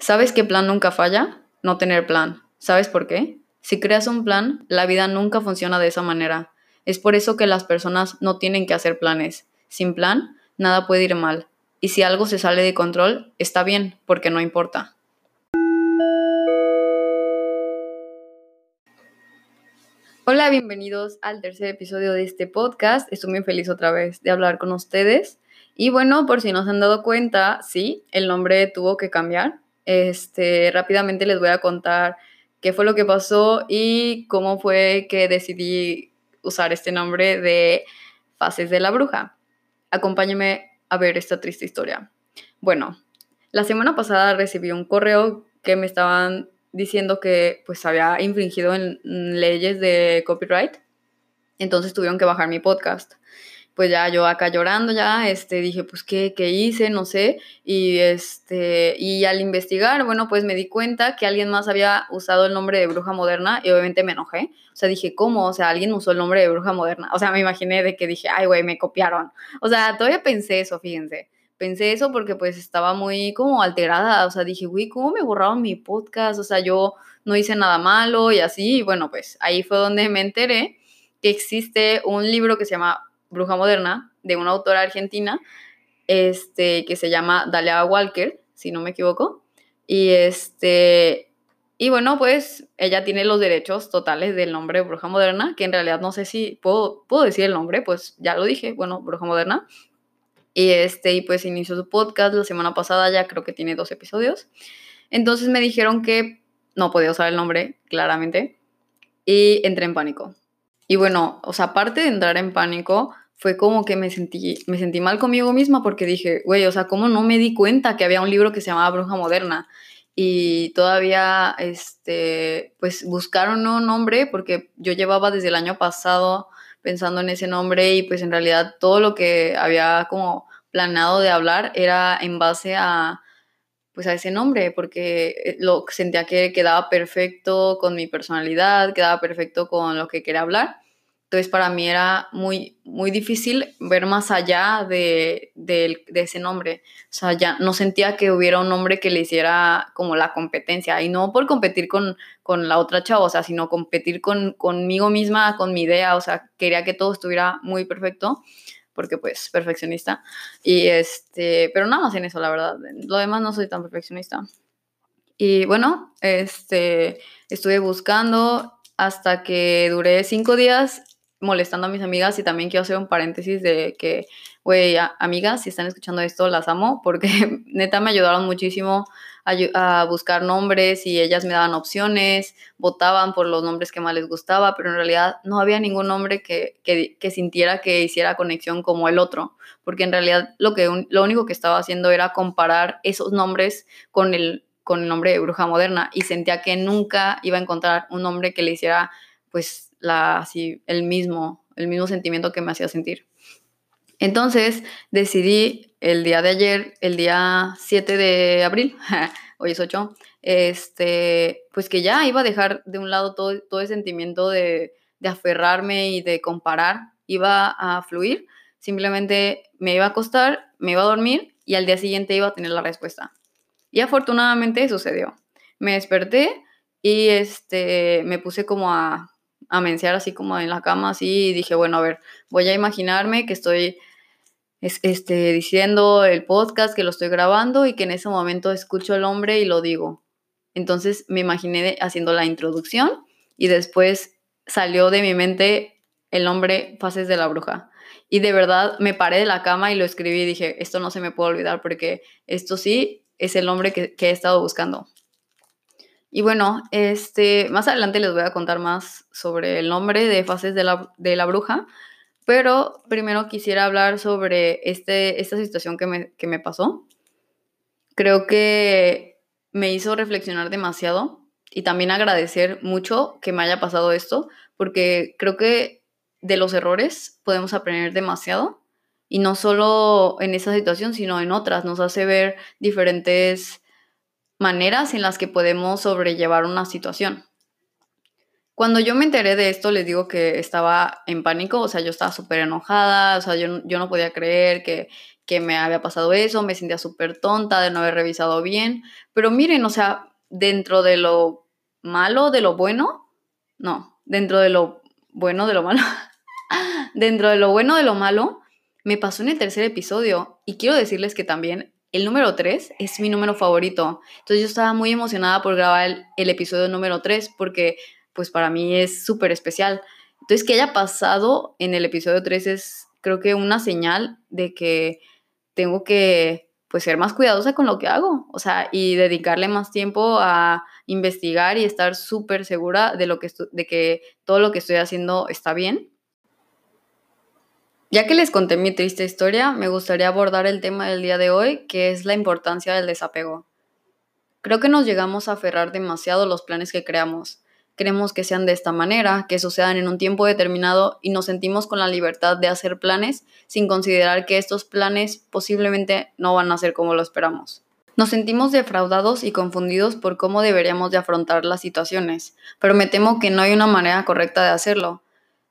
¿Sabes qué plan nunca falla? No tener plan. ¿Sabes por qué? Si creas un plan, la vida nunca funciona de esa manera. Es por eso que las personas no tienen que hacer planes. Sin plan, nada puede ir mal. Y si algo se sale de control, está bien, porque no importa. Hola, bienvenidos al tercer episodio de este podcast. Estoy muy feliz otra vez de hablar con ustedes. Y bueno, por si no se han dado cuenta, sí, el nombre tuvo que cambiar. Este, rápidamente les voy a contar qué fue lo que pasó y cómo fue que decidí usar este nombre de Fases de la Bruja. Acompáñenme a ver esta triste historia. Bueno, la semana pasada recibí un correo que me estaban diciendo que pues había infringido en leyes de copyright. Entonces tuvieron que bajar mi podcast pues ya yo acá llorando ya, este, dije, pues, ¿qué, ¿qué hice? No sé. Y, este, y al investigar, bueno, pues me di cuenta que alguien más había usado el nombre de bruja moderna y obviamente me enojé. O sea, dije, ¿cómo? O sea, alguien usó el nombre de bruja moderna. O sea, me imaginé de que dije, ay, güey, me copiaron. O sea, todavía pensé eso, fíjense. Pensé eso porque pues estaba muy como alterada. O sea, dije, güey, ¿cómo me borraron mi podcast? O sea, yo no hice nada malo y así. Y bueno, pues ahí fue donde me enteré que existe un libro que se llama Bruja Moderna, de una autora argentina, este, que se llama Dalia Walker, si no me equivoco. Y este, y bueno, pues ella tiene los derechos totales del nombre Bruja Moderna, que en realidad no sé si puedo, puedo decir el nombre, pues ya lo dije, bueno, Bruja Moderna. Y este, y pues inició su podcast la semana pasada, ya creo que tiene dos episodios. Entonces me dijeron que no podía usar el nombre, claramente, y entré en pánico. Y bueno, o sea, aparte de entrar en pánico, fue como que me sentí, me sentí mal conmigo misma porque dije, güey, o sea, ¿cómo no me di cuenta que había un libro que se llamaba Bruja Moderna? Y todavía, este, pues buscaron un nombre porque yo llevaba desde el año pasado pensando en ese nombre y pues en realidad todo lo que había como planeado de hablar era en base a pues a ese nombre porque eh, lo sentía que quedaba perfecto con mi personalidad, quedaba perfecto con lo que quería hablar. Entonces para mí era muy, muy difícil ver más allá de, de, ese nombre. O sea, ya no sentía que hubiera un nombre que le hiciera como la competencia. Y no por competir con, con la otra chava, o sea, sino competir con, conmigo misma, con mi idea. O sea, quería que todo estuviera muy perfecto porque pues perfeccionista. Y este, pero nada más en eso, la verdad. Lo demás no soy tan perfeccionista. Y bueno, este, estuve buscando hasta que duré cinco días molestando a mis amigas y también quiero hacer un paréntesis de que, güey, amigas, si están escuchando esto, las amo porque neta me ayudaron muchísimo a, buscar nombres y ellas me daban opciones, votaban por los nombres que más les gustaba, pero en realidad no había ningún nombre que, que, sintiera que hiciera conexión como el otro, porque en realidad lo, que, lo único que estaba haciendo era comparar esos nombres con el, con el nombre de bruja moderna y sentía que nunca iba a encontrar un nombre que le hiciera pues la, así, el, mismo, el mismo sentimiento que me hacía sentir. Entonces decidí el día de ayer, el día 7 de abril, hoy es 8, este, pues que ya iba a dejar de un lado todo, todo el sentimiento de, de aferrarme y de comparar, iba a fluir, simplemente me iba a acostar, me iba a dormir y al día siguiente iba a tener la respuesta. Y afortunadamente sucedió. Me desperté y este, me puse como a a menciar así como en la cama, así, y dije, bueno, a ver, voy a imaginarme que estoy este, diciendo el podcast, que lo estoy grabando y que en ese momento escucho el hombre y lo digo. Entonces me imaginé haciendo la introducción y después salió de mi mente el nombre Fases de la Bruja. Y de verdad me paré de la cama y lo escribí y dije, esto no se me puede olvidar porque esto sí es el nombre que, que he estado buscando. Y bueno, este, más adelante les voy a contar más sobre el nombre de fases de la, de la bruja, pero primero quisiera hablar sobre este, esta situación que me, pasó. Creo que me hizo reflexionar demasiado y también agradecer mucho que me haya pasado esto, porque creo que de los errores podemos aprender demasiado y no solo en esa situación, sino en otras. Nos hace ver diferentes maneras en las que podemos sobrellevar una situación. Cuando yo me enteré de esto, les digo que estaba en pánico, o sea, yo estaba súper enojada, o sea, yo, yo, no podía creer que, que me había pasado eso, me sentía súper tonta de no haber revisado bien, pero miren, o sea, dentro de lo malo, de lo bueno, no, dentro de lo bueno, de lo malo, dentro de lo bueno, de lo malo, me pasó en el tercer episodio y quiero decirles que también el número 3 es mi número favorito. Entonces yo estaba muy emocionada por grabar el, el episodio número 3 porque pues para mí es súper especial. Entonces que haya pasado en el episodio 3 es creo que una señal de que tengo que pues ser más cuidadosa con lo que hago, o sea, y dedicarle más tiempo a investigar y estar súper segura de, lo que de que todo lo que estoy haciendo está bien. Ya que les conté mi triste historia, me gustaría abordar el tema del día de hoy, que es la importancia del desapego. Creo que nos llegamos a aferrar demasiado los planes que creamos, queremos que sean de esta manera, que sucedan en un tiempo determinado y nos sentimos con la libertad de hacer planes sin considerar que estos planes posiblemente no van a ser como lo esperamos. Nos sentimos defraudados y confundidos por cómo deberíamos de afrontar las situaciones, pero me temo que no hay una manera correcta de hacerlo.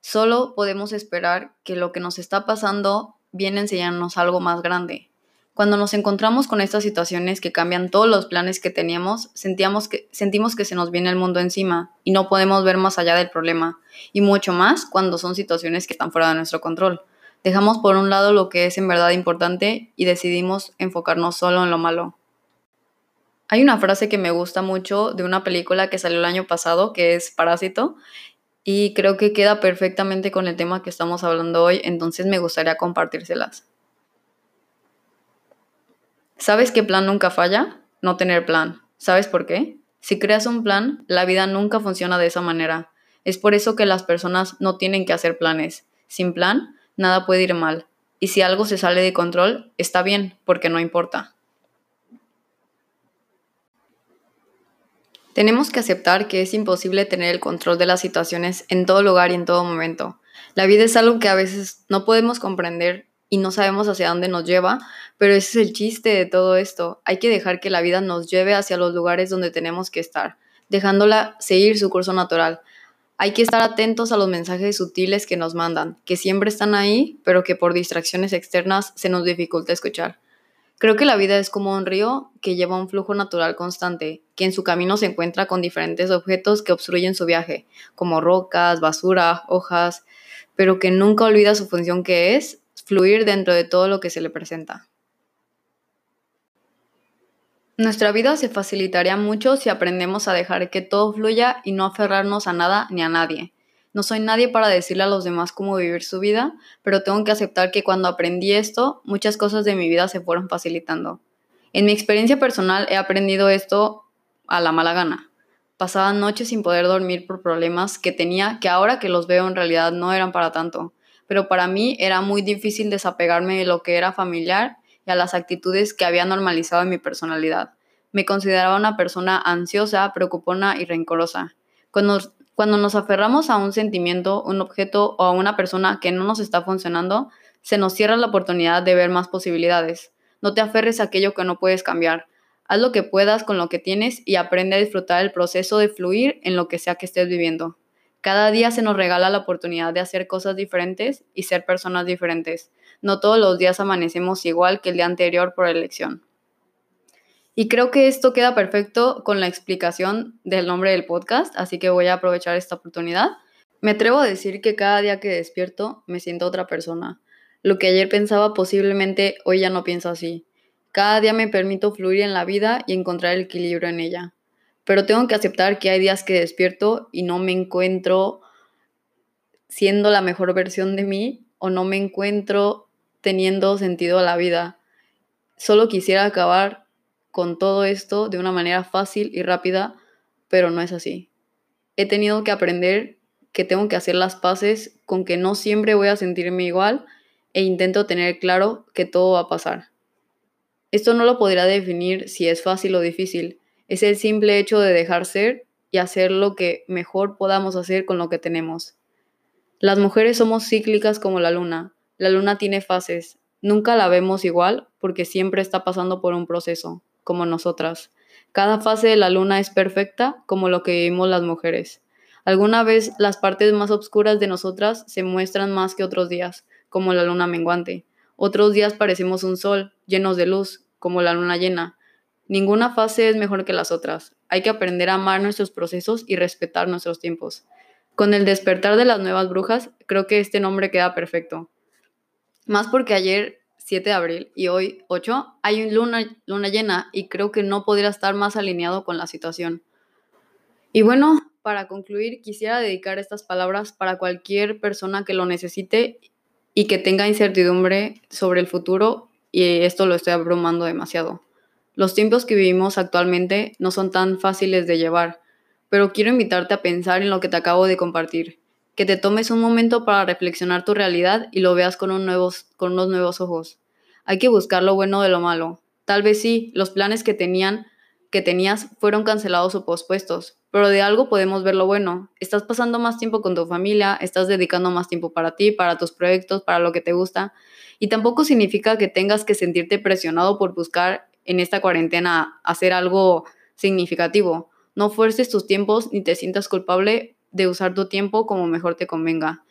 Solo podemos esperar que lo que nos está pasando viene a enseñarnos algo más grande, cuando nos encontramos con estas situaciones que cambian todos los planes que teníamos, sentíamos que, sentimos que se nos viene el mundo encima y no podemos ver más allá del problema, y mucho más cuando son situaciones que están fuera de nuestro control. Dejamos por un lado lo que es en verdad importante y decidimos enfocarnos solo en lo malo. Hay una frase que me gusta mucho de una película que salió el año pasado, que es Parásito, y creo que queda perfectamente con el tema que estamos hablando hoy, entonces me gustaría compartírselas. ¿Sabes qué plan nunca falla? No tener plan. ¿Sabes por qué? Si creas un plan, la vida nunca funciona de esa manera. Es por eso que las personas no tienen que hacer planes. Sin plan, nada puede ir mal. Y si algo se sale de control, está bien, porque no importa. Tenemos que aceptar que es imposible tener el control de las situaciones en todo lugar y en todo momento. La vida es algo que a veces no podemos comprender y no sabemos hacia dónde nos lleva, pero ese es el chiste de todo esto. Hay que dejar que la vida nos lleve hacia los lugares donde tenemos que estar, dejándola seguir su curso natural. Hay que estar atentos a los mensajes sutiles que nos mandan, que siempre están ahí, pero que por distracciones externas se nos dificulta escuchar. Creo que la vida es como un río que lleva un flujo natural constante, que en su camino se encuentra con diferentes objetos que obstruyen su viaje, como rocas, basura, hojas, pero que nunca olvida su función que es fluir dentro de todo lo que se le presenta. Nuestra vida se facilitaría mucho si aprendemos a dejar que todo fluya y no aferrarnos a nada ni a nadie. No soy nadie para decirle a los demás cómo vivir su vida, pero tengo que aceptar que cuando aprendí esto, muchas cosas de mi vida se fueron facilitando. En mi experiencia personal he aprendido esto a la mala gana. Pasaba noches sin poder dormir por problemas que tenía que ahora que los veo en realidad no eran para tanto pero para mí era muy difícil desapegarme de lo que era familiar y a las actitudes que había normalizado en mi personalidad. Me consideraba una persona ansiosa, preocupona y rencorosa. Cuando, nos aferramos a un sentimiento, un objeto o a una persona que no nos está funcionando, se nos cierra la oportunidad de ver más posibilidades. No te aferres a aquello que no puedes cambiar. Haz lo que puedas con lo que tienes y aprende a disfrutar el proceso de fluir en lo que sea que estés viviendo. Cada día se nos regala la oportunidad de hacer cosas diferentes y ser personas diferentes. No todos los días amanecemos igual que el día anterior por elección. Y creo que esto queda perfecto con la explicación del nombre del podcast, así que voy a aprovechar esta oportunidad. Me atrevo a decir que cada día que despierto me siento otra persona. Lo que ayer pensaba posiblemente hoy ya no pienso así. Cada día me permito fluir en la vida y encontrar el equilibrio en ella pero tengo que aceptar que hay días que despierto y no me encuentro siendo la mejor versión de mí o no me encuentro teniendo sentido a la vida. Solo quisiera acabar con todo esto de una manera fácil y rápida, pero no es así. He tenido que aprender que tengo que hacer las paces con que no siempre voy a sentirme igual e intento tener claro que todo va a pasar. Esto no lo podría definir si es fácil o difícil, es el simple hecho de dejar ser y hacer lo que mejor podamos hacer con lo que tenemos. Las mujeres somos cíclicas como la luna. La luna tiene fases. Nunca la vemos igual porque siempre está pasando por un proceso, como nosotras. Cada fase de la luna es perfecta como lo que vivimos las mujeres. Alguna vez las partes más oscuras de nosotras se muestran más que otros días, como la luna menguante. Otros días parecemos un sol, llenos de luz, como la luna llena. Ninguna fase es mejor que las otras. Hay que aprender a amar nuestros procesos y respetar nuestros tiempos. Con el despertar de las nuevas brujas, creo que este nombre queda perfecto. Más porque ayer, 7 de abril, y hoy, 8, hay un luna, luna llena y creo que no podría estar más alineado con la situación. Y bueno, para concluir, quisiera dedicar estas palabras para cualquier persona que lo necesite y que tenga incertidumbre sobre el futuro y esto lo estoy abrumando demasiado. Los tiempos que vivimos actualmente no son tan fáciles de llevar, pero quiero invitarte a pensar en lo que te acabo de compartir, que te tomes un momento para reflexionar tu realidad y lo veas con, un nuevos, con unos nuevos ojos. Hay que buscar lo bueno de lo malo. Tal vez sí, los planes que tenían que tenías fueron cancelados o pospuestos, pero de algo podemos ver lo bueno. Estás pasando más tiempo con tu familia, estás dedicando más tiempo para ti, para tus proyectos, para lo que te gusta, y tampoco significa que tengas que sentirte presionado por buscar en esta cuarentena hacer algo significativo. No fuerces tus tiempos ni te sientas culpable de usar tu tiempo como mejor te convenga.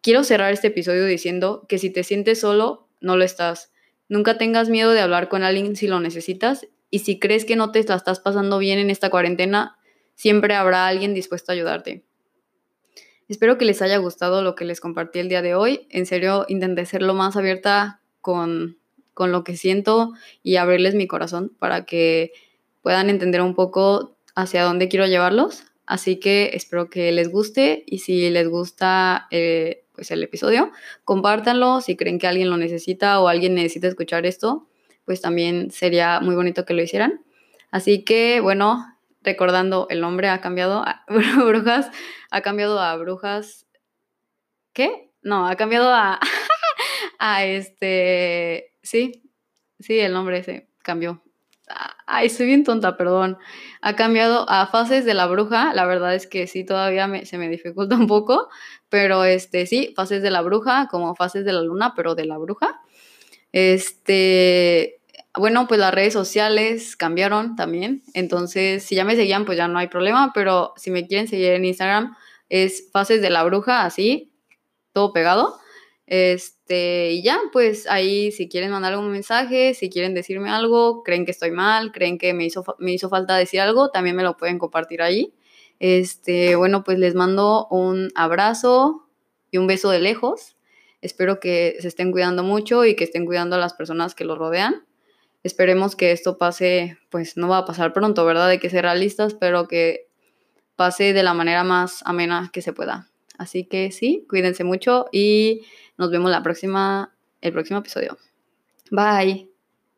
Quiero cerrar este episodio diciendo que si te sientes solo, no lo estás. Nunca tengas miedo de hablar con alguien si lo necesitas y si crees que no te estás pasando bien en esta cuarentena, siempre habrá alguien dispuesto a ayudarte. Espero que les haya gustado lo que les compartí el día de hoy. En serio, intenté ser lo más abierta con, con lo que siento y abrirles mi corazón para que puedan entender un poco hacia dónde quiero llevarlos. Así que espero que les guste y si les gusta eh, pues el episodio, compártanlo si creen que alguien lo necesita o alguien necesita escuchar esto pues también sería muy bonito que lo hicieran. Así que, bueno, recordando, el nombre ha cambiado a brujas, ha cambiado a brujas. ¿Qué? No, ha cambiado a. a este. Sí, sí, el nombre se cambió. Ay, soy bien tonta, perdón. Ha cambiado a fases de la bruja. La verdad es que sí, todavía se me dificulta un poco. Pero este, sí, fases de la bruja, como fases de la luna, pero de la bruja. Este, bueno, pues las redes sociales cambiaron también. Entonces, si ya me seguían, pues ya no hay problema. Pero si me quieren seguir en Instagram, es Fases de la Bruja, así, todo pegado. Este, y ya, pues ahí si quieren mandar algún mensaje, si quieren decirme algo, creen que estoy mal, creen que me hizo, me hizo falta decir algo, también me lo pueden compartir ahí. Este, bueno, pues les mando un abrazo y un beso de lejos. Espero que se estén cuidando mucho y que estén cuidando a las personas que los rodean. Esperemos que esto pase, pues no va a pasar pronto, ¿verdad? Hay que ser realistas, pero que pase de la manera más amena que se pueda. Así que sí, cuídense mucho y nos vemos la próxima, el próximo episodio. Bye.